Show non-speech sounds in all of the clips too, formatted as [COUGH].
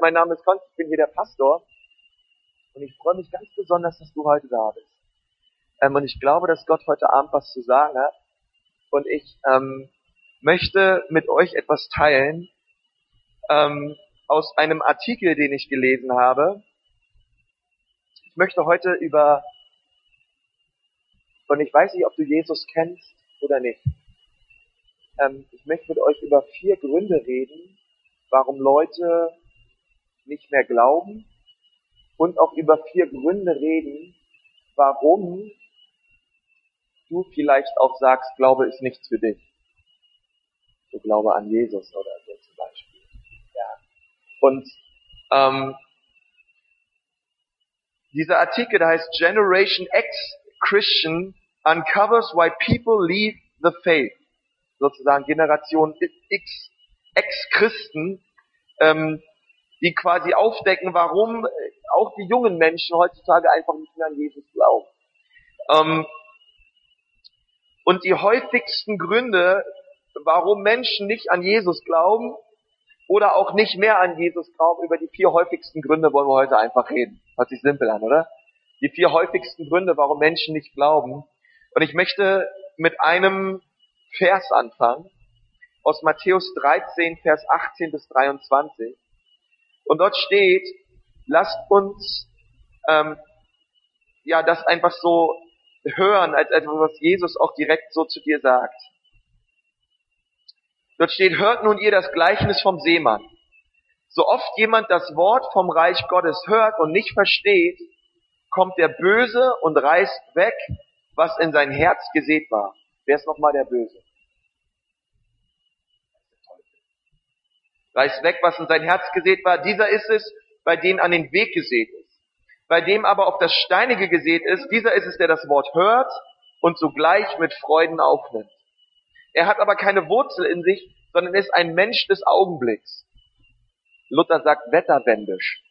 Mein Name ist Konst, ich bin hier der Pastor und ich freue mich ganz besonders, dass du heute da bist. Ähm, und ich glaube, dass Gott heute Abend was zu sagen hat und ich ähm, möchte mit euch etwas teilen ähm, aus einem Artikel, den ich gelesen habe. Ich möchte heute über, und ich weiß nicht, ob du Jesus kennst oder nicht. Ähm, ich möchte mit euch über vier Gründe reden, warum Leute nicht mehr glauben und auch über vier Gründe reden, warum du vielleicht auch sagst, Glaube ist nichts für dich. So Glaube an Jesus oder so zum Beispiel. Ja. Und ähm, dieser Artikel, der heißt Generation X Christian uncovers why people leave the faith. Sozusagen Generation X, Ex-Christen ähm, die quasi aufdecken, warum äh, auch die jungen Menschen heutzutage einfach nicht mehr an Jesus glauben. Ähm, und die häufigsten Gründe, warum Menschen nicht an Jesus glauben oder auch nicht mehr an Jesus glauben, über die vier häufigsten Gründe wollen wir heute einfach reden. Hört sich simpel an, oder? Die vier häufigsten Gründe, warum Menschen nicht glauben. Und ich möchte mit einem Vers anfangen, aus Matthäus 13, Vers 18 bis 23. Und dort steht, lasst uns ähm, ja das einfach so hören, als etwas, was Jesus auch direkt so zu dir sagt. Dort steht, hört nun ihr das Gleichnis vom Seemann. So oft jemand das Wort vom Reich Gottes hört und nicht versteht, kommt der Böse und reißt weg, was in sein Herz gesät war. Wer ist nochmal der Böse? Reißt weg, was in sein Herz gesät war. Dieser ist es, bei dem an den Weg gesät ist. Bei dem aber auf das Steinige gesät ist, dieser ist es, der das Wort hört und sogleich mit Freuden aufnimmt. Er hat aber keine Wurzel in sich, sondern ist ein Mensch des Augenblicks. Luther sagt wetterwendisch.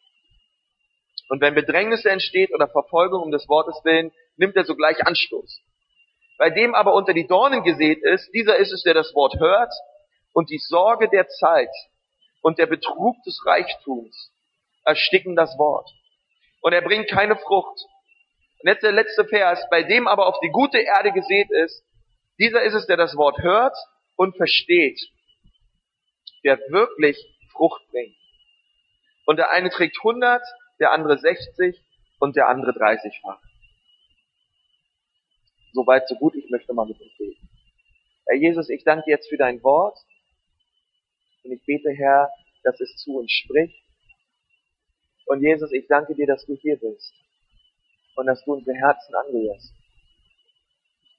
Und wenn Bedrängnisse entsteht oder Verfolgung um des Wortes willen, nimmt er sogleich Anstoß. Bei dem aber unter die Dornen gesät ist, dieser ist es, der das Wort hört und die Sorge der Zeit und der Betrug des Reichtums ersticken das Wort. Und er bringt keine Frucht. Und jetzt der letzte Vers, bei dem aber auf die gute Erde gesät ist, dieser ist es, der das Wort hört und versteht, der wirklich Frucht bringt. Und der eine trägt 100, der andere 60 und der andere 30-fach. Soweit, so gut, ich möchte mal mit uns beten. Herr Jesus, ich danke jetzt für dein Wort. Und ich bete, Herr, dass es zu uns spricht. Und Jesus, ich danke dir, dass du hier bist und dass du unsere Herzen anrührst.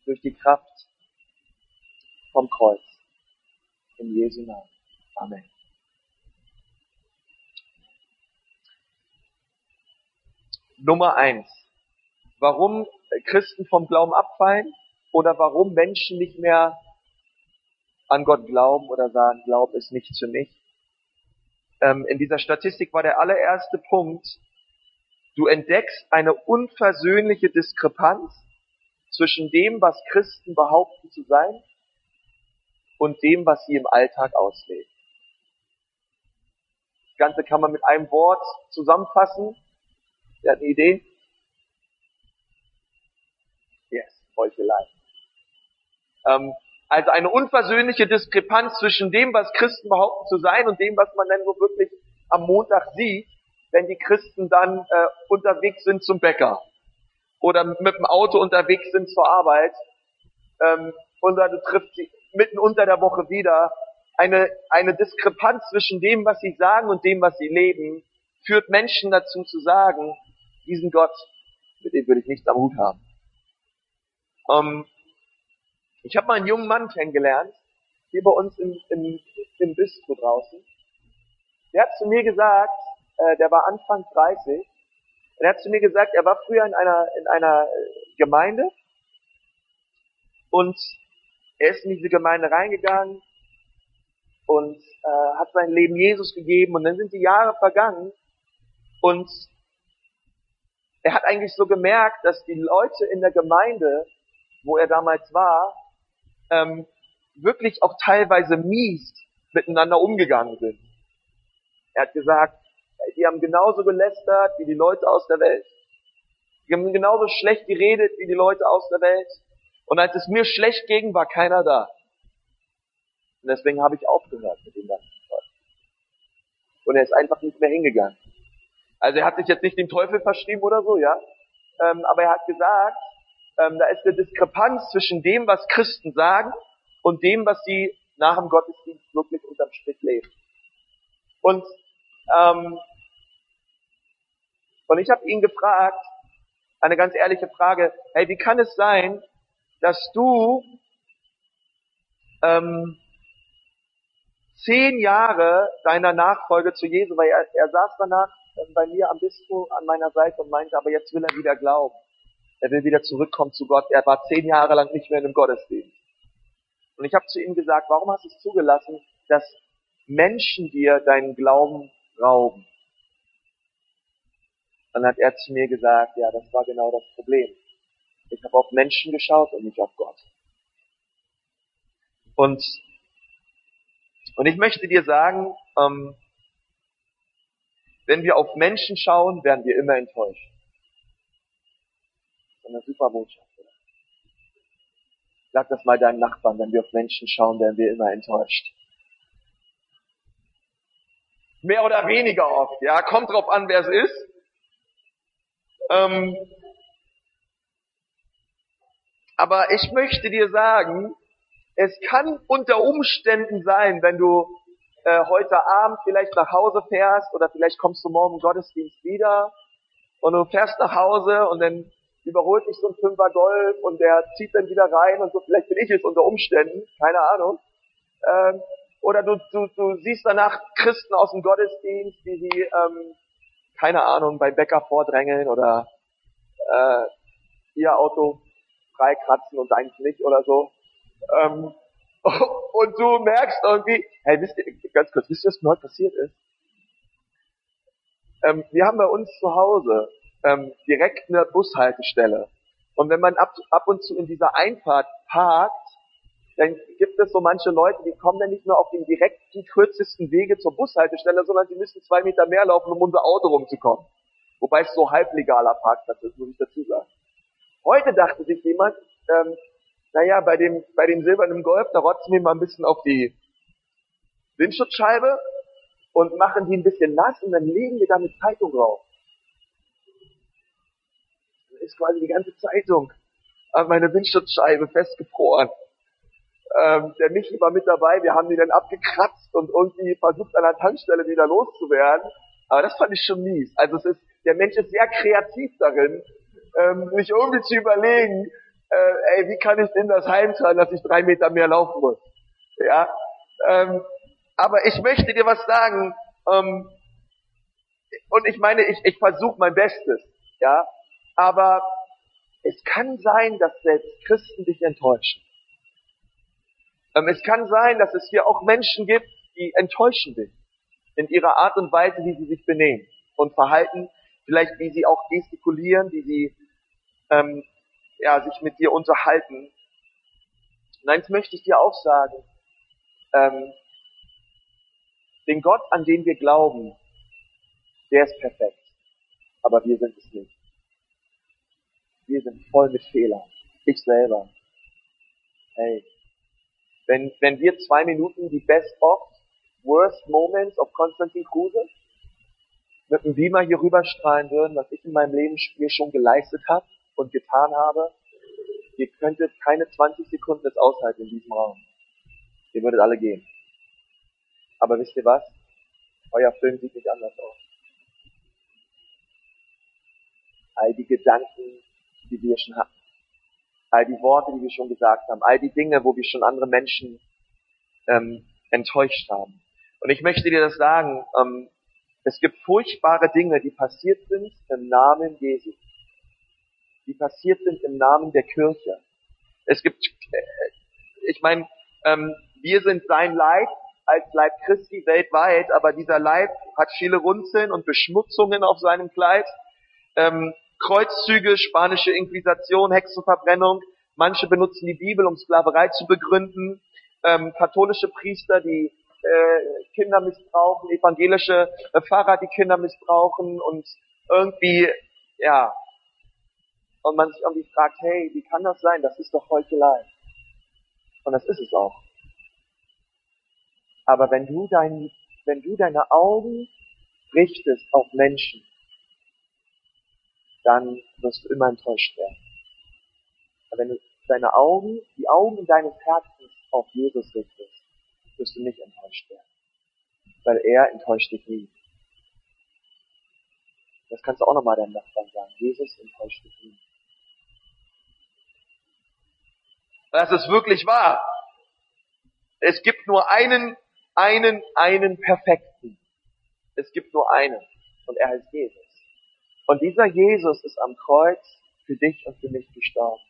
Durch die Kraft vom Kreuz. In Jesu Namen. Amen. Nummer eins. Warum Christen vom Glauben abfallen oder warum Menschen nicht mehr an Gott glauben oder sagen, Glaub ist nichts für mich. Ähm, in dieser Statistik war der allererste Punkt, du entdeckst eine unversöhnliche Diskrepanz zwischen dem, was Christen behaupten zu sein und dem, was sie im Alltag ausleben. Das Ganze kann man mit einem Wort zusammenfassen. Wer hat eine Idee? Yes, Heuchelei. Ähm, also eine unversöhnliche Diskrepanz zwischen dem, was Christen behaupten zu sein und dem, was man dann so wirklich am Montag sieht, wenn die Christen dann äh, unterwegs sind zum Bäcker oder mit dem Auto unterwegs sind zur Arbeit ähm, und dann trifft sie mitten unter der Woche wieder eine, eine Diskrepanz zwischen dem, was sie sagen und dem, was sie leben, führt Menschen dazu zu sagen, diesen Gott, mit dem würde ich nichts am Hut haben. Ähm, ich habe mal einen jungen Mann kennengelernt, hier bei uns im, im, im Bistro draußen. Der hat zu mir gesagt, äh, der war Anfang 30, er hat zu mir gesagt, er war früher in einer, in einer äh, Gemeinde. Und er ist in diese Gemeinde reingegangen und äh, hat sein Leben Jesus gegeben. Und dann sind die Jahre vergangen. Und er hat eigentlich so gemerkt, dass die Leute in der Gemeinde, wo er damals war, ähm, wirklich auch teilweise mies miteinander umgegangen sind. Er hat gesagt, Die haben genauso gelästert wie die Leute aus der Welt. Die haben genauso schlecht geredet wie die Leute aus der Welt. Und als es mir schlecht ging, war keiner da. Und deswegen habe ich aufgehört mit dem ganzen Zeug. Und er ist einfach nicht mehr hingegangen. Also er hat sich jetzt nicht dem Teufel verschrieben oder so, ja. Ähm, aber er hat gesagt, ähm, da ist eine Diskrepanz zwischen dem, was Christen sagen und dem, was sie nach dem Gottesdienst wirklich unterm Strich leben. Und ähm, und ich habe ihn gefragt, eine ganz ehrliche Frage, hey, wie kann es sein, dass du ähm, zehn Jahre deiner Nachfolge zu Jesu, weil er, er saß danach ähm, bei mir am Bistro an meiner Seite und meinte, aber jetzt will er wieder glauben. Er will wieder zurückkommen zu Gott. Er war zehn Jahre lang nicht mehr in einem Gottesdienst. Und ich habe zu ihm gesagt, warum hast du es zugelassen, dass Menschen dir deinen Glauben rauben? Dann hat er zu mir gesagt, ja, das war genau das Problem. Ich habe auf Menschen geschaut und nicht auf Gott. Und, und ich möchte dir sagen, ähm, wenn wir auf Menschen schauen, werden wir immer enttäuscht. Eine super Botschaft. Sag das mal deinen Nachbarn, wenn wir auf Menschen schauen, werden wir immer enttäuscht. Mehr oder weniger oft, ja, kommt drauf an, wer es ist. Ähm, aber ich möchte dir sagen, es kann unter Umständen sein, wenn du äh, heute Abend vielleicht nach Hause fährst oder vielleicht kommst du morgen im Gottesdienst wieder und du fährst nach Hause und dann überholt dich so ein Fünfer Golf und der zieht dann wieder rein und so, vielleicht bin ich es unter Umständen, keine Ahnung. Ähm, oder du, du, du siehst danach Christen aus dem Gottesdienst, wie sie, ähm, keine Ahnung, bei Bäcker vordrängeln oder äh, ihr Auto freikratzen und eigentlich nicht oder so. Ähm, [LAUGHS] und du merkst irgendwie, hey, wisst ihr, ganz kurz, wisst ihr, was mir heute passiert ist? Ähm, wir haben bei uns zu Hause ähm, direkt eine Bushaltestelle. Und wenn man ab, ab und zu in dieser Einfahrt parkt, dann gibt es so manche Leute, die kommen dann nicht nur auf den direkten, kürzesten Wege zur Bushaltestelle, sondern sie müssen zwei Meter mehr laufen, um unser Auto rumzukommen. Wobei es so halblegaler Parkplatz ist, muss ich dazu sagen. Heute dachte sich jemand, ähm, naja, bei dem, bei dem silbernen Golf, da rotzen wir mal ein bisschen auf die Windschutzscheibe und machen die ein bisschen nass und dann legen wir da eine Zeitung drauf. Ist quasi die ganze Zeitung an meine Windschutzscheibe festgefroren. Ähm, der Michi war mit dabei, wir haben die dann abgekratzt und irgendwie versucht an der Tankstelle wieder loszuwerden. Aber das fand ich schon mies. Also es ist, der Mensch ist sehr kreativ darin, ähm, sich irgendwie zu überlegen, äh, ey, wie kann ich denn das heimtragen, dass ich drei Meter mehr laufen muss? Ja, ähm, aber ich möchte dir was sagen. Ähm, und ich meine, ich, ich versuche mein Bestes, ja. Aber es kann sein, dass selbst Christen dich enttäuschen. Ähm, es kann sein, dass es hier auch Menschen gibt, die enttäuschen dich in ihrer Art und Weise, wie sie sich benehmen und verhalten, vielleicht wie sie auch gestikulieren, wie sie ähm, ja, sich mit dir unterhalten. Und eins möchte ich dir auch sagen, ähm, den Gott, an den wir glauben, der ist perfekt, aber wir sind es nicht. Wir sind voll mit Fehlern. Ich selber. Hey, wenn, wenn wir zwei Minuten die Best of Worst Moments of Konstantin Kruse mit dem Beamer hier rüberstrahlen würden, was ich in meinem Leben mir schon geleistet habe, und getan habe, ihr könntet keine 20 Sekunden das aushalten in diesem Raum. Ihr würdet alle gehen. Aber wisst ihr was? Euer Film sieht nicht anders aus. All die Gedanken, die wir schon hatten, all die Worte, die wir schon gesagt haben, all die Dinge, wo wir schon andere Menschen ähm, enttäuscht haben. Und ich möchte dir das sagen, ähm, es gibt furchtbare Dinge, die passiert sind im Namen Jesu die passiert sind im Namen der Kirche. Es gibt, äh, ich meine, ähm, wir sind sein Leib als Leib Christi weltweit, aber dieser Leib hat viele Runzeln und Beschmutzungen auf seinem Kleid. Ähm, Kreuzzüge, spanische Inquisition, Hexenverbrennung. Manche benutzen die Bibel, um Sklaverei zu begründen. Ähm, katholische Priester, die äh, Kinder missbrauchen, evangelische äh, Pfarrer, die Kinder missbrauchen und irgendwie, ja, und man sich irgendwie fragt, hey, wie kann das sein? Das ist doch Heuchelei. Und das ist es auch. Aber wenn du dein, wenn du deine Augen richtest auf Menschen, dann wirst du immer enttäuscht werden. Aber wenn du deine Augen, die Augen deines Herzens auf Jesus richtest, wirst du nicht enttäuscht werden. Weil er enttäuscht dich nie. Das kannst du auch nochmal deinem Nachbarn sagen. Jesus enttäuscht dich nie. Das ist wirklich wahr. Es gibt nur einen, einen, einen Perfekten. Es gibt nur einen. Und er heißt Jesus. Und dieser Jesus ist am Kreuz für dich und für mich gestorben.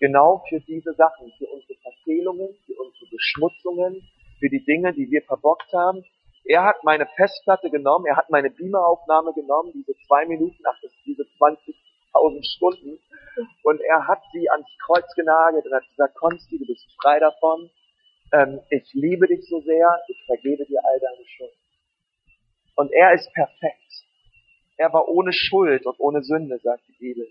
Genau für diese Sachen, für unsere Verfehlungen, für unsere Beschmutzungen, für die Dinge, die wir verbockt haben. Er hat meine Festplatte genommen, er hat meine Beameraufnahme genommen, diese zwei Minuten, ach, das diese 20.000 Stunden, und er hat sie ans Kreuz genagelt und hat gesagt, Konsti, du bist frei davon, ähm, ich liebe dich so sehr, ich vergebe dir all deine Schuld. Und er ist perfekt. Er war ohne Schuld und ohne Sünde, sagt die Bibel.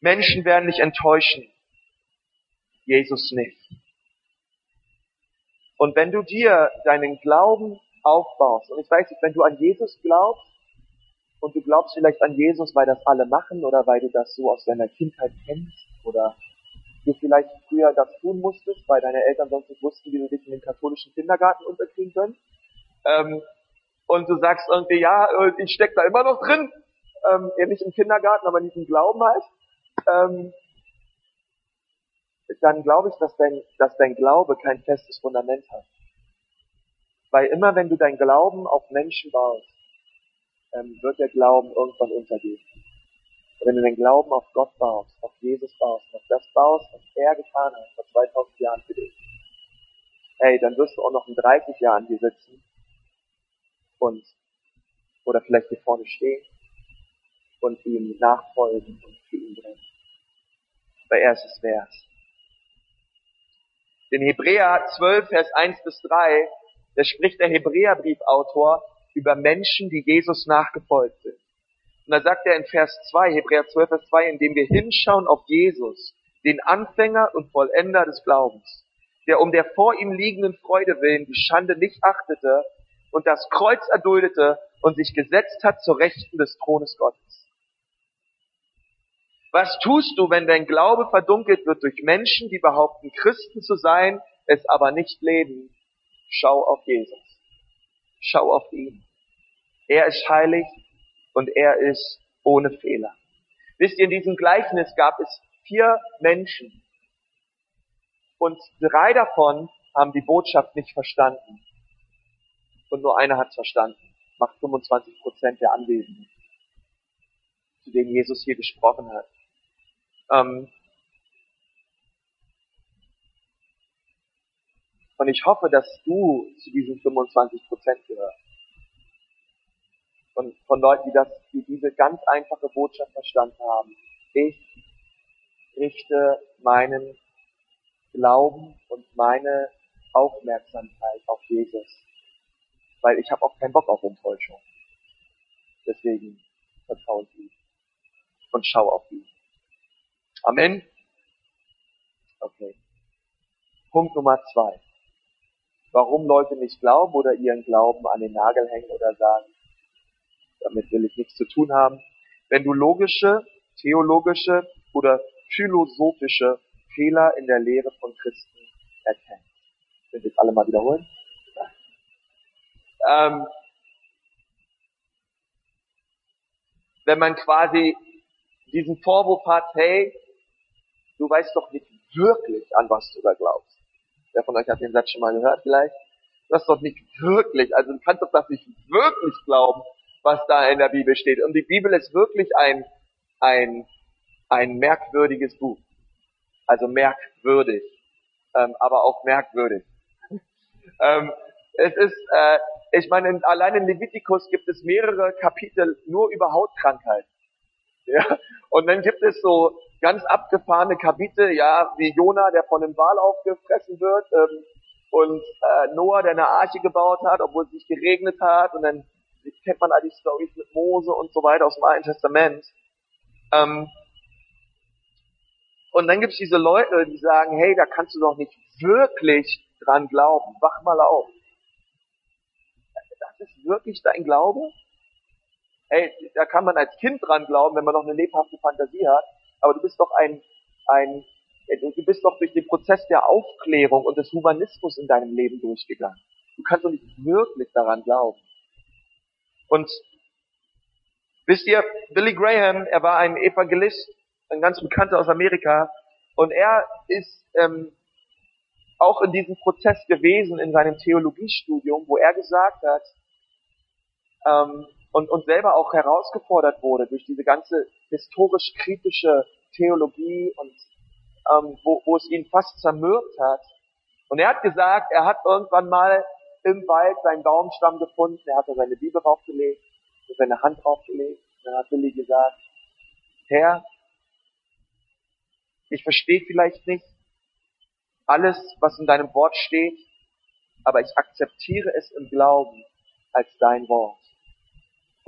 Menschen werden dich enttäuschen. Jesus nicht. Und wenn du dir deinen Glauben aufbaust, und ich weiß nicht, wenn du an Jesus glaubst, und du glaubst vielleicht an Jesus, weil das alle machen, oder weil du das so aus deiner Kindheit kennst, oder du vielleicht früher das tun musstest, weil deine Eltern sonst nicht wussten, wie du dich in den katholischen Kindergarten unterkriegen können, ähm, und du sagst irgendwie, ja, äh, ich steck da immer noch drin, ähm, eher nicht im Kindergarten, aber nicht im Glauben halt, ähm, dann glaube ich, dass dein, dass dein Glaube kein festes Fundament hat. Weil immer wenn du dein Glauben auf Menschen baust, ähm, wird der Glauben irgendwann untergehen. wenn du dein Glauben auf Gott baust, auf Jesus baust, auf das baust, was er getan hat vor 2000 Jahren für dich, hey, dann wirst du auch noch in 30 Jahren hier sitzen und oder vielleicht hier vorne stehen und ihm nachfolgen und für ihn brennen. Weil er ist es wert. In Hebräer 12, Vers 1 bis 3, da spricht der Hebräerbriefautor über Menschen, die Jesus nachgefolgt sind. Und da sagt er in Vers 2, Hebräer 12, Vers 2, indem wir hinschauen auf Jesus, den Anfänger und Vollender des Glaubens, der um der vor ihm liegenden Freude willen die Schande nicht achtete und das Kreuz erduldete und sich gesetzt hat zur Rechten des Thrones Gottes. Was tust du, wenn dein Glaube verdunkelt wird durch Menschen, die behaupten, Christen zu sein, es aber nicht leben? Schau auf Jesus. Schau auf ihn. Er ist heilig und er ist ohne Fehler. Wisst ihr, in diesem Gleichnis gab es vier Menschen und drei davon haben die Botschaft nicht verstanden und nur einer hat es verstanden. Macht 25 Prozent der Anwesenden, zu denen Jesus hier gesprochen hat. Ähm und ich hoffe, dass du zu diesen 25 Prozent gehörst. Von, von Leuten, die das, die diese ganz einfache Botschaft verstanden haben. Ich richte meinen Glauben und meine Aufmerksamkeit auf Jesus weil ich habe auch keinen Bock auf Enttäuschung. Deswegen vertraue ich ihm und schau auf ihn. Amen. Okay. Punkt Nummer zwei. Warum Leute nicht glauben oder ihren Glauben an den Nagel hängen oder sagen, damit will ich nichts zu tun haben. Wenn du logische, theologische oder philosophische Fehler in der Lehre von Christen erkennst. Ihr jetzt alle mal wiederholen? Ähm, wenn man quasi diesen Vorwurf hat, hey, du weißt doch nicht wirklich, an was du da glaubst. Wer von euch hat den Satz schon mal gehört vielleicht? Du hast doch nicht wirklich, also du kannst doch das nicht wirklich glauben, was da in der Bibel steht. Und die Bibel ist wirklich ein, ein, ein merkwürdiges Buch. Also merkwürdig, ähm, aber auch merkwürdig. [LAUGHS] ähm, es ist, äh, ich meine, allein in Levitikus gibt es mehrere Kapitel nur über Hautkrankheit. [LAUGHS] Ja, und dann gibt es so ganz abgefahrene Kapitel, ja, wie Jona, der von einem Wal aufgefressen wird, ähm, und äh, Noah, der eine Arche gebaut hat, obwohl es nicht geregnet hat und dann kennt man all die Stories mit Mose und so weiter aus dem Alten Testament. Ähm, und dann gibt es diese Leute, die sagen, hey, da kannst du doch nicht wirklich dran glauben. Wach mal auf. Ist wirklich dein Glaube? Hey, da kann man als Kind dran glauben, wenn man noch eine lebhafte Fantasie hat. Aber du bist doch ein, ein, du bist doch durch den Prozess der Aufklärung und des Humanismus in deinem Leben durchgegangen. Du kannst doch nicht wirklich daran glauben. Und wisst ihr, Billy Graham, er war ein Evangelist, ein ganz bekannter aus Amerika, und er ist ähm, auch in diesem Prozess gewesen in seinem Theologiestudium, wo er gesagt hat, ähm, und, und selber auch herausgefordert wurde durch diese ganze historisch kritische Theologie und ähm, wo, wo es ihn fast zermürbt hat. Und er hat gesagt, er hat irgendwann mal im Wald seinen Baumstamm gefunden, er hat da seine Bibel draufgelegt, seine Hand draufgelegt, und dann hat Billy gesagt, Herr, ich verstehe vielleicht nicht alles, was in deinem Wort steht, aber ich akzeptiere es im Glauben als dein Wort.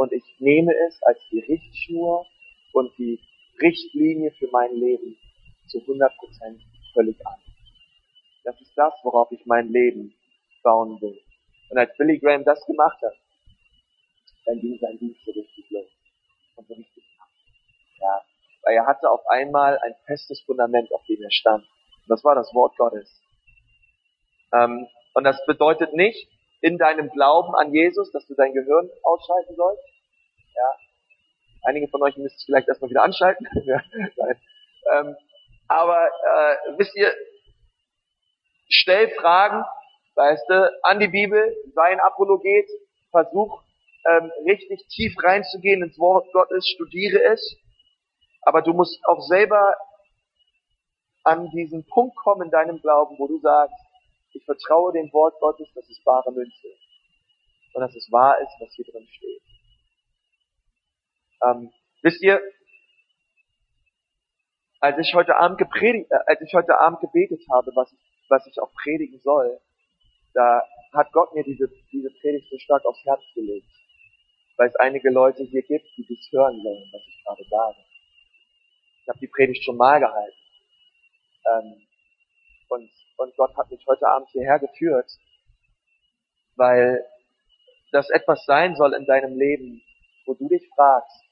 Und ich nehme es als die Richtschnur und die Richtlinie für mein Leben zu 100% völlig an. Das ist das, worauf ich mein Leben bauen will. Und als Billy Graham das gemacht hat, dann ging sein Dienst so richtig los. Und so richtig ab. Ja. Weil er hatte auf einmal ein festes Fundament, auf dem er stand. Und das war das Wort Gottes. Ähm, und das bedeutet nicht, in deinem Glauben an Jesus, dass du dein Gehirn ausschalten sollst. Ja. Einige von euch müsst es vielleicht erstmal wieder anschalten. [LAUGHS] ähm, aber äh, wisst ihr, stell Fragen, weißt du, an die Bibel, sei ein Apologet, versuch ähm, richtig tief reinzugehen ins Wort Gottes, studiere es, aber du musst auch selber an diesen Punkt kommen in deinem Glauben, wo du sagst, ich vertraue dem Wort Gottes, das ist wahre Münze. Und dass es wahr ist, was hier drin steht. Ähm, wisst ihr, als ich heute Abend gepredigt, äh, als ich heute Abend gebetet habe, was ich, was ich auch predigen soll, da hat Gott mir diese, diese Predigt so stark aufs Herz gelegt. Weil es einige Leute hier gibt, die das hören sollen, was ich gerade sage. Ich habe die Predigt schon mal gehalten. Ähm, und, und Gott hat mich heute Abend hierher geführt, weil das etwas sein soll in deinem Leben, wo du dich fragst,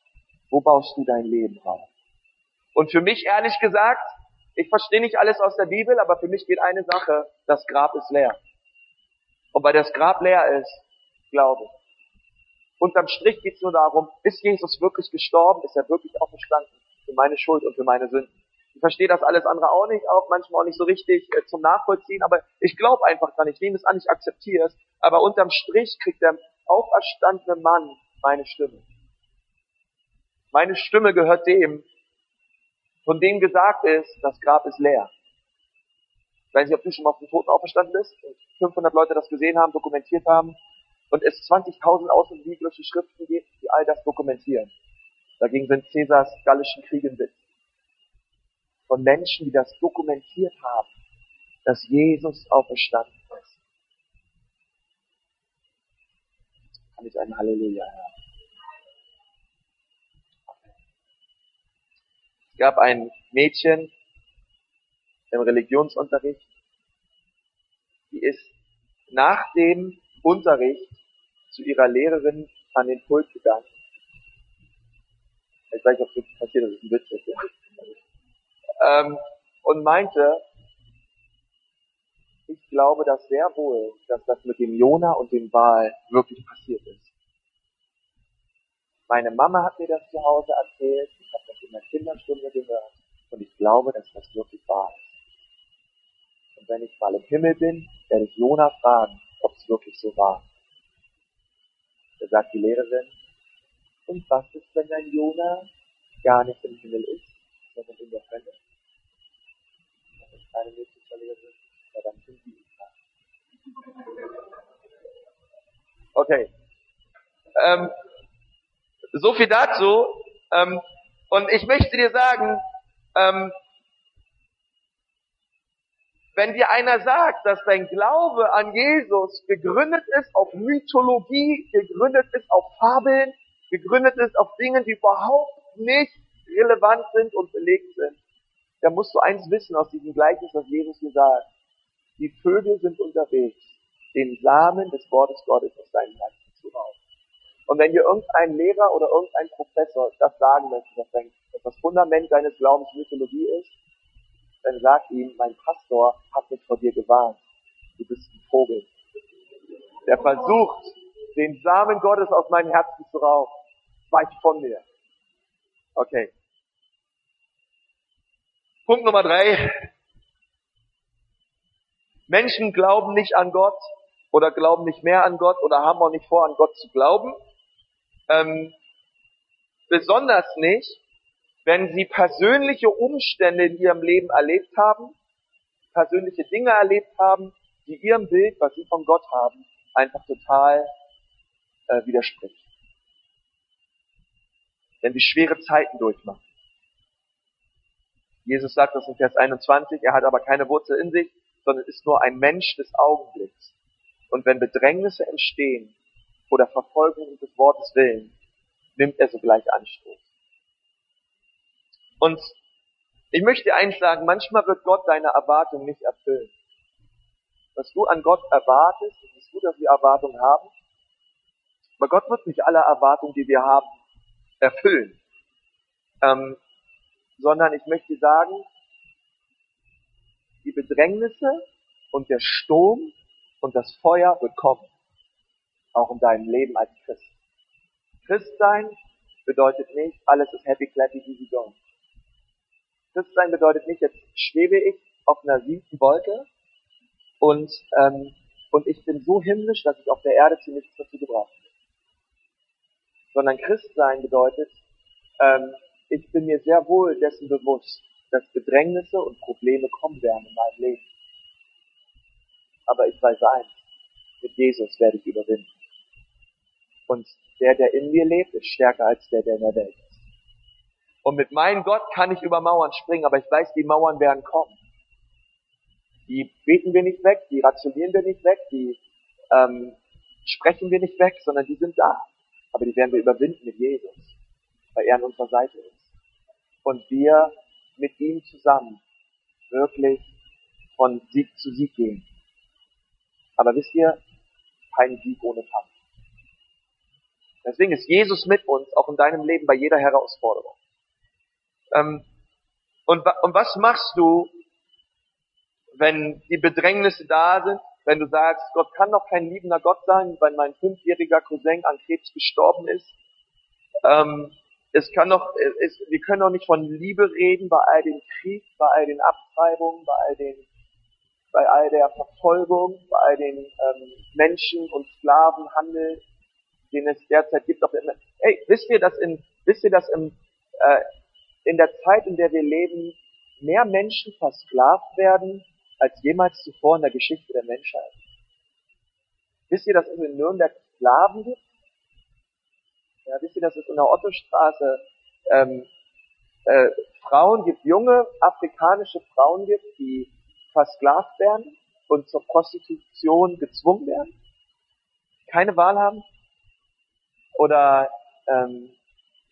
wo baust du dein Leben auf? Und für mich ehrlich gesagt, ich verstehe nicht alles aus der Bibel, aber für mich geht eine Sache, das Grab ist leer. Und weil das Grab leer ist, glaube ich. Unterm Strich geht es nur darum, ist Jesus wirklich gestorben, ist er wirklich auferstanden für meine Schuld und für meine Sünden. Ich verstehe das alles andere auch nicht, auch manchmal auch nicht so richtig äh, zum Nachvollziehen, aber ich glaube einfach dran, ich nehme es an, ich akzeptiere es, aber unterm Strich kriegt der auferstandene Mann meine Stimme. Meine Stimme gehört dem, von dem gesagt ist, das Grab ist leer. Ich weiß nicht, ob du schon mal auf dem Toten auferstanden bist und 500 Leute das gesehen haben, dokumentiert haben und es 20.000 außerbiblische Schriften gibt, die all das dokumentieren. Dagegen sind Cäsars gallischen Kriege ein Witz. Von Menschen, die das dokumentiert haben, dass Jesus auferstanden ist. Kann ich ein Halleluja hören? Es gab ein Mädchen im Religionsunterricht, die ist nach dem Unterricht zu ihrer Lehrerin an den Pult gegangen. Ich weiß nicht, ob das passiert, das ist ein Witz. Ähm, und meinte, ich glaube das sehr wohl, dass das mit dem Jona und dem Wal wirklich passiert ist. Meine Mama hat mir das zu Hause erzählt, ich habe das in der Kinderstunde gehört und ich glaube, dass das wirklich wahr ist. Und wenn ich mal im Himmel bin, werde ich Jona fragen, ob es wirklich so war. Da sagt die Lehrerin, und was ist, wenn ein Jona gar nicht im Himmel ist, sondern in der Hölle? Das ist keine Möglichkeit, ja, dann sind die Okay. Ähm, so viel dazu. Ähm, und ich möchte dir sagen, ähm, Wenn dir einer sagt, dass dein Glaube an Jesus gegründet ist auf Mythologie, gegründet ist auf Fabeln, gegründet ist auf Dingen, die überhaupt nicht relevant sind und belegt sind, dann musst du eins wissen aus diesem Gleichnis, was Jesus dir sagt. Die Vögel sind unterwegs, den Samen des Wortes Gottes aus deinem Herzen zu rauben. Und wenn dir irgendein Lehrer oder irgendein Professor das sagen möchte, dass, das Fundament deines Glaubens Mythologie ist, dann sagt ihm, mein Pastor hat mich vor dir gewarnt. Du bist ein Vogel. Der versucht, den Samen Gottes aus meinem Herzen zu rauben. Weich von mir. Okay. Punkt Nummer drei. Menschen glauben nicht an Gott oder glauben nicht mehr an Gott oder haben auch nicht vor, an Gott zu glauben. Ähm, besonders nicht, wenn sie persönliche Umstände in ihrem Leben erlebt haben, persönliche Dinge erlebt haben, die ihrem Bild, was sie von Gott haben, einfach total äh, widerspricht. Wenn sie schwere Zeiten durchmachen. Jesus sagt das in Vers 21, er hat aber keine Wurzel in sich, sondern ist nur ein Mensch des Augenblicks. Und wenn Bedrängnisse entstehen oder Verfolgung des Wortes willen, nimmt er sogleich Anstoß. Und ich möchte eins sagen, manchmal wird Gott deine Erwartung nicht erfüllen. Was du an Gott erwartest, es ist gut, dass wir Erwartungen haben, aber Gott wird nicht alle Erwartungen, die wir haben, erfüllen. Ähm, sondern ich möchte sagen, die Bedrängnisse und der Sturm und das Feuer wird kommen. Auch in deinem Leben als Christ. Christsein bedeutet nicht, alles ist happy, clappy, easy going. Christsein bedeutet nicht, jetzt schwebe ich auf einer siebten Wolke und, ähm, und ich bin so himmlisch, dass ich auf der Erde zu nichts dazu gebraucht bin. Sondern Christsein bedeutet, ähm, ich bin mir sehr wohl dessen bewusst, dass Bedrängnisse und Probleme kommen werden in meinem Leben. Aber ich weiß eins, mit Jesus werde ich überwinden. Und der, der in mir lebt, ist stärker als der, der in der Welt ist. Und mit meinem Gott kann ich über Mauern springen, aber ich weiß, die Mauern werden kommen. Die beten wir nicht weg, die rationieren wir nicht weg, die ähm, sprechen wir nicht weg, sondern die sind da. Aber die werden wir überwinden mit Jesus, weil er an unserer Seite ist. Und wir mit ihm zusammen wirklich von Sieg zu Sieg gehen. Aber wisst ihr, kein Sieg ohne Kampf. Deswegen ist Jesus mit uns, auch in deinem Leben, bei jeder Herausforderung. Ähm, und, und was machst du, wenn die Bedrängnisse da sind, wenn du sagst, Gott kann doch kein liebender Gott sein, weil mein fünfjähriger Cousin an Krebs gestorben ist. Ähm, es kann doch, es, wir können doch nicht von Liebe reden bei all dem Krieg, bei all den Abtreibungen, bei all den, bei all der Verfolgung, bei all den ähm, Menschen- und Sklavenhandel, den es derzeit gibt. Auf der, hey, wisst ihr, dass in, wisst ihr, dass im, äh, in der Zeit, in der wir leben, mehr Menschen versklavt werden als jemals zuvor in der Geschichte der Menschheit. Wisst ihr, dass es in Nürnberg Sklaven gibt? Ja, wisst ihr, dass es in der Ottostraße ähm, äh, Frauen gibt, junge afrikanische Frauen gibt, die versklavt werden und zur Prostitution gezwungen werden? Keine Wahl haben? Oder ähm,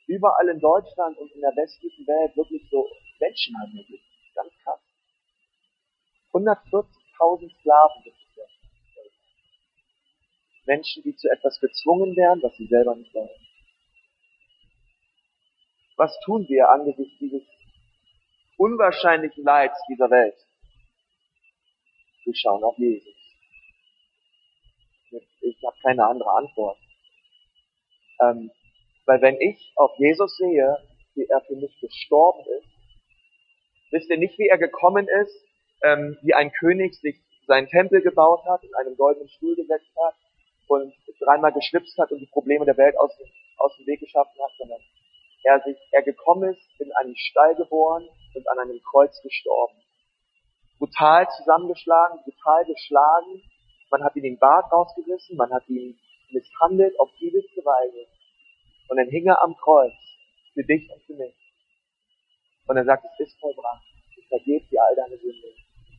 überall in Deutschland und in der westlichen Welt wirklich so Menschenhandel gibt. Ganz krass. 140.000 Sklaven gibt es. Menschen, die zu etwas gezwungen werden, was sie selber nicht wollen. Was tun wir angesichts dieses unwahrscheinlichen Leids dieser Welt? Wir schauen auf Jesus. Ich habe keine andere Antwort. Ähm, weil wenn ich auf Jesus sehe, wie er für mich gestorben ist, wisst ihr nicht, wie er gekommen ist, ähm, wie ein König sich seinen Tempel gebaut hat, in einem goldenen Stuhl gesetzt hat und dreimal geschwipst hat und die Probleme der Welt aus, aus dem Weg geschaffen hat, sondern er sich, er gekommen ist, in einen Stall geboren und an einem Kreuz gestorben. Brutal zusammengeschlagen, brutal geschlagen, man hat ihm den Bart rausgerissen, man hat ihn misshandelt auf übelste Weise. Und dann hing er am Kreuz für dich und für mich. Und er sagt, es ist vollbracht. Ich vergebe dir all deine Sünde.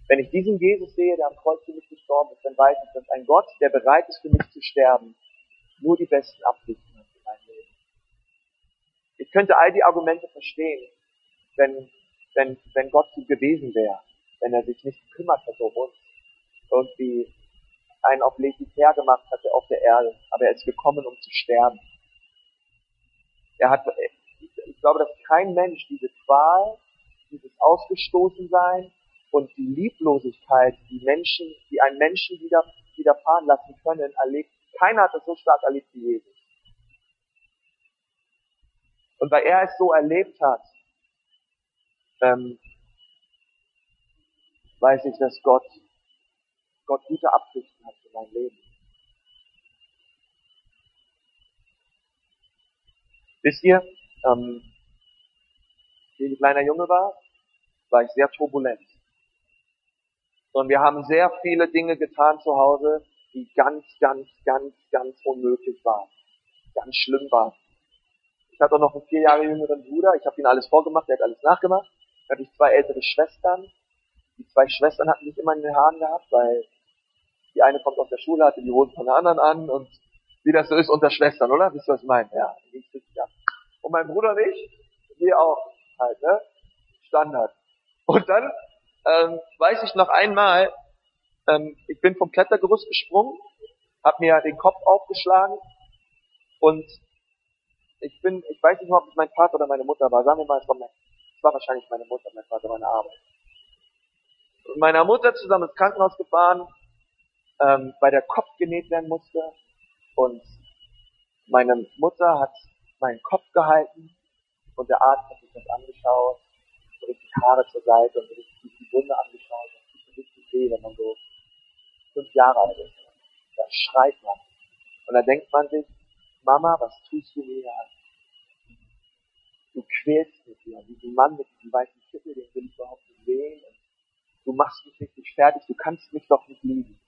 Wenn ich diesen Jesus sehe, der am Kreuz für mich gestorben ist, dann weiß ich, dass ein Gott, der bereit ist für mich zu sterben, nur die besten Absichten hat für mein Leben. Ich könnte all die Argumente verstehen, wenn, wenn, wenn Gott so gewesen wäre, wenn er sich nicht gekümmert hätte um uns, irgendwie einen auf Legitär gemacht hatte auf der Erde, aber er ist gekommen, um zu sterben. Er hat, ich glaube, dass kein Mensch diese Qual, dieses Ausgestoßensein und die Lieblosigkeit, die Menschen, die einen Menschen widerfahren lassen können, erlebt. Keiner hat das so stark erlebt wie Jesus. Und weil er es so erlebt hat, ähm, weiß ich, dass Gott, Gott gute Absichten hat für mein Leben. Wisst ihr, ähm, wie ich ein kleiner Junge war, war ich sehr turbulent. Und wir haben sehr viele Dinge getan zu Hause, die ganz, ganz, ganz, ganz unmöglich waren. Ganz schlimm waren. Ich hatte auch noch einen vier Jahre jüngeren Bruder. Ich habe ihm alles vorgemacht, er hat alles nachgemacht. Dann hatte ich zwei ältere Schwestern. Die zwei Schwestern hatten mich immer in den Haaren gehabt, weil die eine kommt aus der Schule, hatte die Hosen von der anderen an und wie das so ist unter Schwestern, oder? Wisst ihr, was ich meine? Ja, ging's richtig ab. Und mein Bruder und ich, wir auch halt, ne? Standard. Und dann ähm, weiß ich noch einmal, ähm, ich bin vom Klettergerüst gesprungen, habe mir den Kopf aufgeschlagen und ich bin, ich weiß nicht mal, ob es mein Vater oder meine Mutter war. Sagen wir mal, es war, mein, es war wahrscheinlich meine Mutter, mein Vater, meine Arbeit. Und meiner Mutter zusammen ins Krankenhaus gefahren, ähm, weil der Kopf genäht werden musste. Und meine Mutter hat meinen Kopf gehalten und der Arzt hat sich das angeschaut, so richtig Haare zur Seite und richtig die Wunde angeschaut. Das tut richtig weh, wenn man so fünf Jahre alt ist. Da schreit man. Und da denkt man sich, Mama, was tust du mir an? Du quälst mich hier. Diesen Mann mit diesem weißen Kittel, den will ich überhaupt nicht sehen. Und du machst mich richtig fertig. Du kannst mich doch nicht lieben.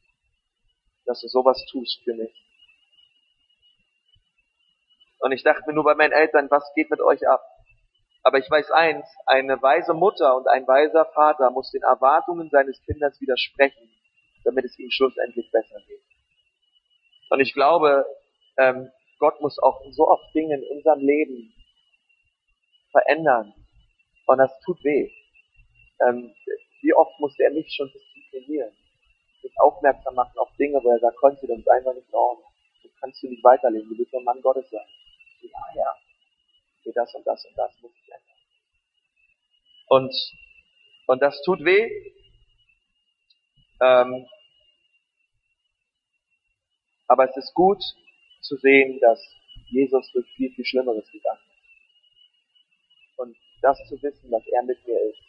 Dass du sowas tust für mich. Und ich dachte mir nur bei meinen Eltern, was geht mit euch ab? Aber ich weiß eins, eine weise Mutter und ein weiser Vater muss den Erwartungen seines Kindes widersprechen, damit es ihm schlussendlich besser geht. Und ich glaube, ähm, Gott muss auch so oft Dinge in unserem Leben verändern. Und das tut weh. Ähm, wie oft musste er mich schon disziplinieren? Mich aufmerksam machen auf Dinge, wo er sagt, Konzi, das einfach nicht Ordnung. Du kannst du nicht weiterleben. Du bist ein Mann Gottes sein. Ja, ja. Okay, das und das und das muss ich ändern. Und, und das tut weh. Ähm, aber es ist gut zu sehen, dass Jesus durch viel, viel Schlimmeres gegangen ist. Und das zu wissen, dass er mit mir ist.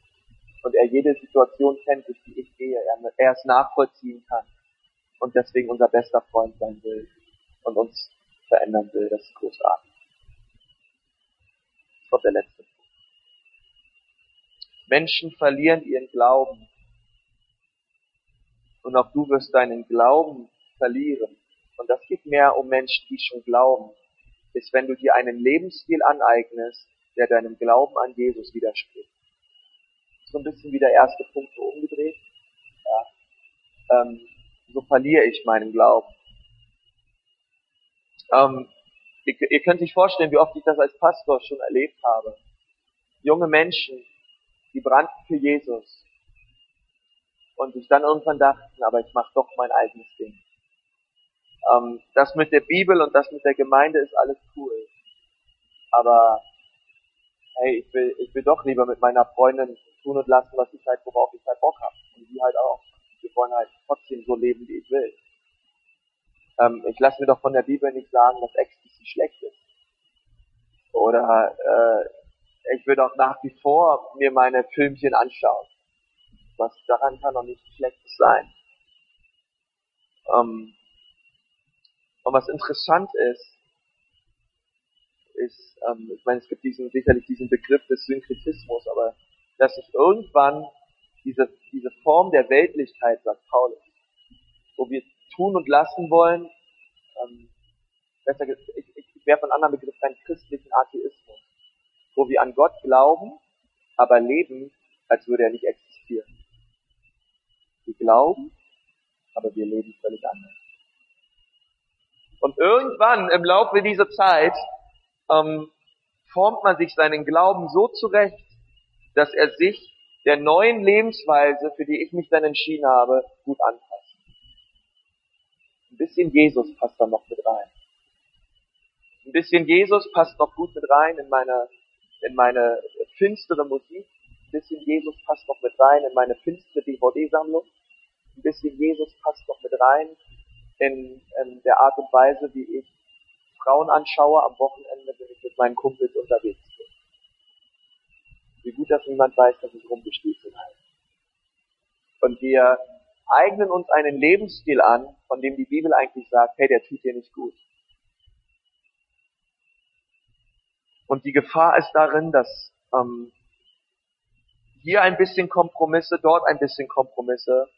Und er jede Situation kennt, durch die ich gehe. Er, er es nachvollziehen kann. Und deswegen unser bester Freund sein will. Und uns verändern will. Das ist großartig. Das kommt der letzte Punkt. Menschen verlieren ihren Glauben. Und auch du wirst deinen Glauben verlieren. Und das geht mehr um Menschen, die schon glauben, ist, wenn du dir einen Lebensstil aneignest, der deinem Glauben an Jesus widerspricht. So ein bisschen wie der erste Punkt so umgedreht. Ja. Ähm, so verliere ich meinen Glauben. Ähm, ihr, ihr könnt sich vorstellen, wie oft ich das als Pastor schon erlebt habe. Junge Menschen, die brannten für Jesus und sich dann irgendwann dachten, aber ich mache doch mein eigenes Ding. Ähm, das mit der Bibel und das mit der Gemeinde ist alles cool. Aber hey, ich will, ich will doch lieber mit meiner Freundin tun und lassen, was ich halt, worauf ich halt Bock habe. Und die halt auch. Wir wollen halt trotzdem so leben, wie ich will. Ähm, ich lasse mir doch von der Bibel nicht sagen, dass Ecstasy schlecht ist. Oder äh, ich will doch nach wie vor mir meine Filmchen anschauen. Was daran kann doch nichts Schlechtes sein. Ähm, und was interessant ist, ist, ähm, ich meine, es gibt diesen, sicherlich diesen Begriff des Synkretismus, aber dass sich irgendwann diese, diese Form der Weltlichkeit, sagt Paulus, wo wir tun und lassen wollen, ähm, besser, ich, ich werfe einen anderen Begriff rein, christlichen Atheismus, wo wir an Gott glauben, aber leben, als würde er nicht existieren. Wir glauben, aber wir leben völlig anders. Und irgendwann im Laufe dieser Zeit ähm, formt man sich seinen Glauben so zurecht, dass er sich der neuen Lebensweise, für die ich mich dann entschieden habe, gut anpasst. Ein bisschen Jesus passt da noch mit rein. Ein bisschen Jesus passt noch gut mit rein in meine, in meine finstere Musik. Ein bisschen Jesus passt noch mit rein in meine finstere DVD-Sammlung. Ein bisschen Jesus passt noch mit rein in, in der Art und Weise, wie ich Frauen anschaue am Wochenende, wenn ich mit meinen Kumpels unterwegs bin. Wie gut, dass niemand weiß, dass ich rumgestiefelt habe. Und wir eignen uns einen Lebensstil an, von dem die Bibel eigentlich sagt, hey, der tut dir nicht gut. Und die Gefahr ist darin, dass ähm, hier ein bisschen Kompromisse, dort ein bisschen Kompromisse.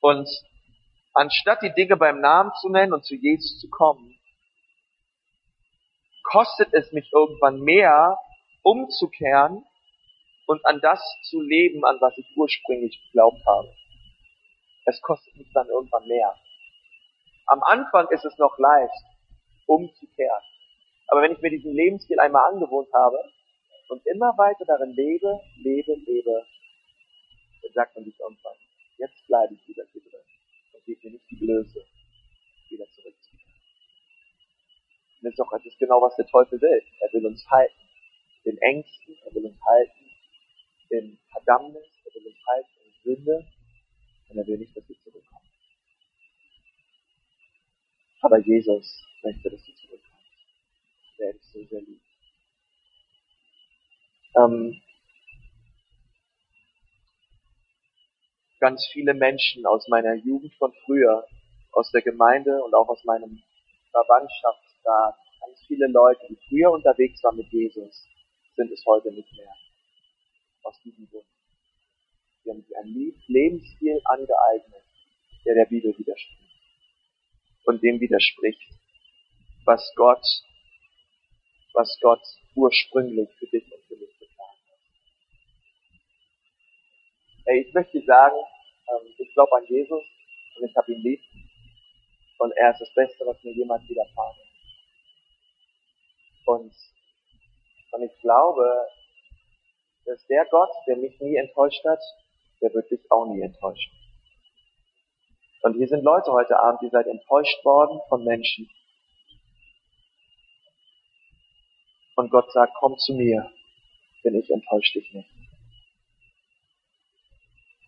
Und anstatt die Dinge beim Namen zu nennen und zu Jesus zu kommen, kostet es mich irgendwann mehr, umzukehren und an das zu leben, an was ich ursprünglich geglaubt habe. Es kostet mich dann irgendwann mehr. Am Anfang ist es noch leicht, umzukehren. Aber wenn ich mir diesen Lebensstil einmal angewohnt habe und immer weiter darin lebe, lebe, lebe, dann sagt man sich irgendwann, jetzt bleibe ich wieder hier drin gebe mir nicht die Blöße, wieder zurückzukehren. Und das ist doch, das ist genau, was der Teufel will. Er will uns halten. Den Ängsten, er will uns halten. In Verdammnis, er will uns halten. In Sünde, und er will nicht, dass wir zurückkommen. Aber Jesus möchte, dass du zurückkommst. Der dich so sehr liebt. Ähm, ganz viele Menschen aus meiner Jugend von früher, aus der Gemeinde und auch aus meinem Verwandtschaftsrat, ganz viele Leute, die früher unterwegs waren mit Jesus, sind es heute nicht mehr. Aus diesem Grund. Sie haben sich einen Lebensstil angeeignet, der der Bibel widerspricht. Und dem widerspricht, was Gott, was Gott ursprünglich für dich und für mich geplant hat. Hey, ich möchte sagen, ähm, ich glaube an Jesus und ich habe ihn lieb. Und er ist das Beste, was mir jemals widerfahren ist. Und, und ich glaube, dass der Gott, der mich nie enttäuscht hat, der wird dich auch nie enttäuschen. Und hier sind Leute heute Abend, die seid enttäuscht worden von Menschen. Und Gott sagt, komm zu mir, denn ich enttäusche dich nicht.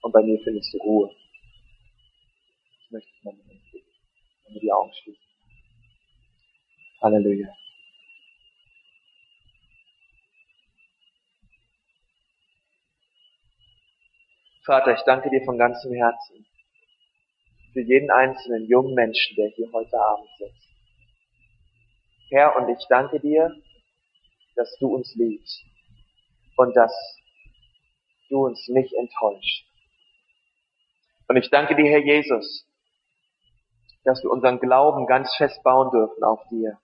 Und bei mir findest du Ruhe. Das möchte ich mal mit uns beten. Wenn wir die Augen schließen. Halleluja. Vater, ich danke dir von ganzem Herzen für jeden einzelnen jungen Menschen, der hier heute Abend sitzt. Herr, und ich danke dir, dass du uns liebst und dass du uns nicht enttäuscht. Und ich danke dir, Herr Jesus, dass wir unseren Glauben ganz fest bauen dürfen auf dir.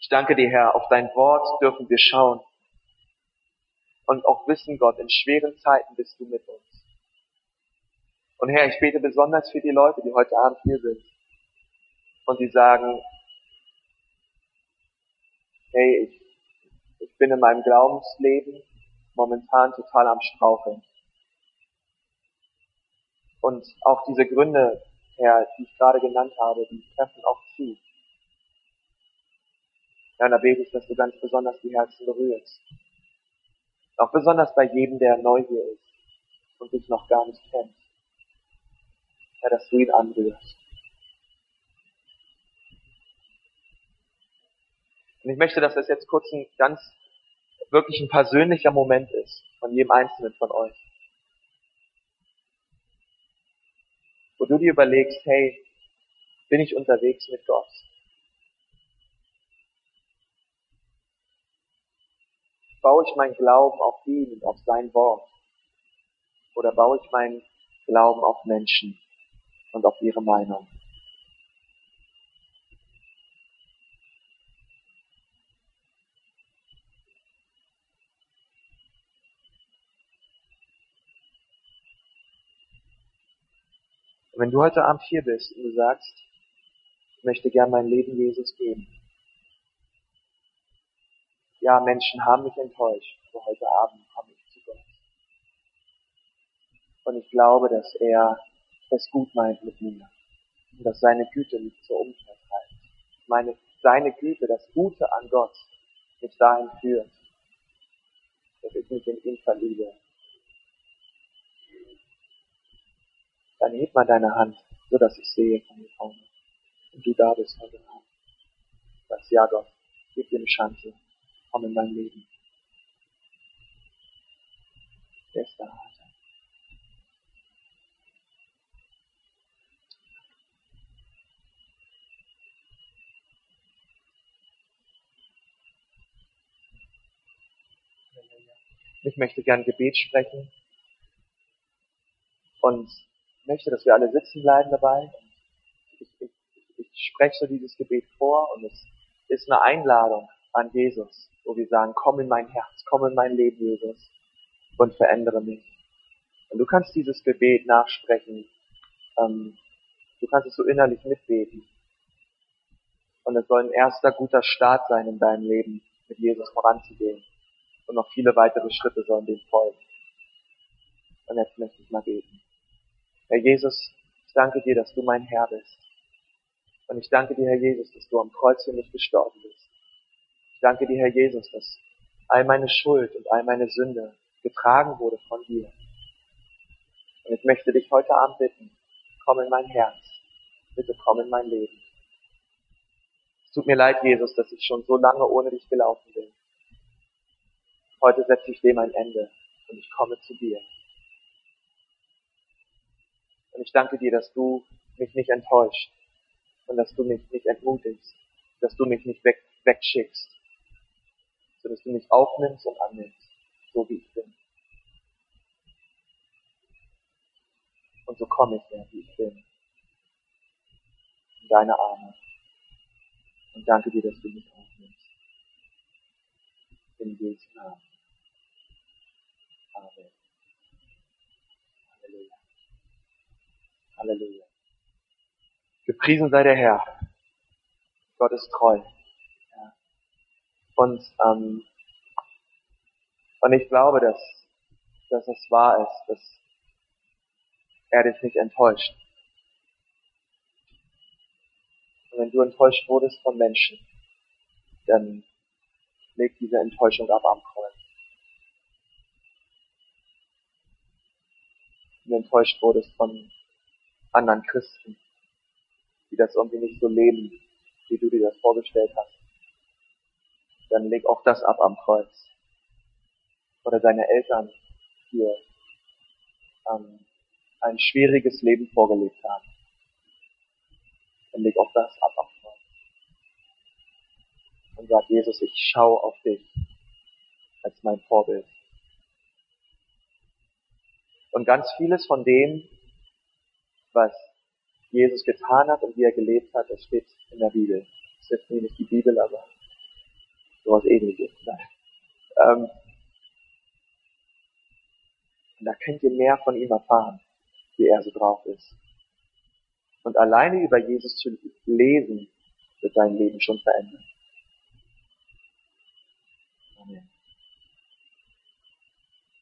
Ich danke dir, Herr, auf dein Wort dürfen wir schauen und auch wissen, Gott, in schweren Zeiten bist du mit uns. Und Herr, ich bete besonders für die Leute, die heute Abend hier sind und die sagen, hey, ich, ich bin in meinem Glaubensleben momentan total am Straucheln. Und auch diese Gründe, Herr, die ich gerade genannt habe, die treffen auch zu. Ja, und da bete ich, dass du ganz besonders die Herzen berührst. Auch besonders bei jedem, der neu hier ist und dich noch gar nicht kennt. Ja, dass du ihn anrührst. Und ich möchte, dass das jetzt kurz ein ganz, wirklich ein persönlicher Moment ist von jedem Einzelnen von euch. Wo du dir überlegst, hey, bin ich unterwegs mit Gott? baue ich meinen Glauben auf ihn und auf sein Wort? Oder baue ich meinen Glauben auf Menschen und auf ihre Meinung? Und wenn du heute Abend hier bist und du sagst, ich möchte gern mein Leben Jesus geben. Ja, Menschen haben mich enttäuscht, aber heute Abend komme ich zu Gott. Und ich glaube, dass er es gut meint mit mir. Und dass seine Güte mich zur Umkehr treibt. Meine, seine Güte, das Gute an Gott, mich dahin führt, dass ich mich in ihn verliebe. Dann heb mal deine Hand, so dass ich sehe von hier vorne. Und du da bist heute Abend. Sagst, ja Gott, gib dir eine Chance. Komm in mein Leben. Wer ist da? Ich möchte gern Gebet sprechen und möchte, dass wir alle sitzen bleiben dabei. Ich, ich, ich spreche so dieses Gebet vor und es ist eine Einladung an Jesus, wo wir sagen, komm in mein Herz, komm in mein Leben, Jesus, und verändere mich. Und du kannst dieses Gebet nachsprechen, ähm, du kannst es so innerlich mitbeten. Und es soll ein erster guter Start sein in deinem Leben, mit Jesus voranzugehen. Und noch viele weitere Schritte sollen dem folgen. Und jetzt möchte ich mal beten. Herr Jesus, ich danke dir, dass du mein Herr bist. Und ich danke dir, Herr Jesus, dass du am Kreuz für mich gestorben bist. Ich danke dir, Herr Jesus, dass all meine Schuld und all meine Sünde getragen wurde von dir. Und ich möchte dich heute Abend bitten, komm in mein Herz. Bitte komm in mein Leben. Es tut mir leid, Jesus, dass ich schon so lange ohne dich gelaufen bin. Heute setze ich dem ein Ende und ich komme zu dir. Ich danke dir, dass du mich nicht enttäuscht und dass du mich nicht entmutigst, dass du mich nicht weg, wegschickst, sondern dass du mich aufnimmst und annimmst, so wie ich bin. Und so komme ich her, wie ich bin, in deine Arme. Und danke dir, dass du mich aufnimmst. In Jesu Namen. Amen. Halleluja. Gepriesen sei der Herr. Gott ist treu. Ja. Und, ähm, und ich glaube, dass, dass es wahr ist, dass er dich nicht enttäuscht. Und wenn du enttäuscht wurdest von Menschen, dann leg diese Enttäuschung ab am Kreuz. du enttäuscht wurdest von anderen Christen, die das irgendwie nicht so leben, wie du dir das vorgestellt hast, dann leg auch das ab am Kreuz. Oder deine Eltern dir ähm, ein schwieriges Leben vorgelebt haben, dann leg auch das ab am Kreuz. Und sag, Jesus, ich schaue auf dich als mein Vorbild. Und ganz vieles von dem, was Jesus getan hat und wie er gelebt hat, das steht in der Bibel. Das ist jetzt nicht die Bibel, aber sowas ähnliches. Ähm, da könnt ihr mehr von ihm erfahren, wie er so drauf ist. Und alleine über Jesus zu lesen, wird dein Leben schon verändern. Amen.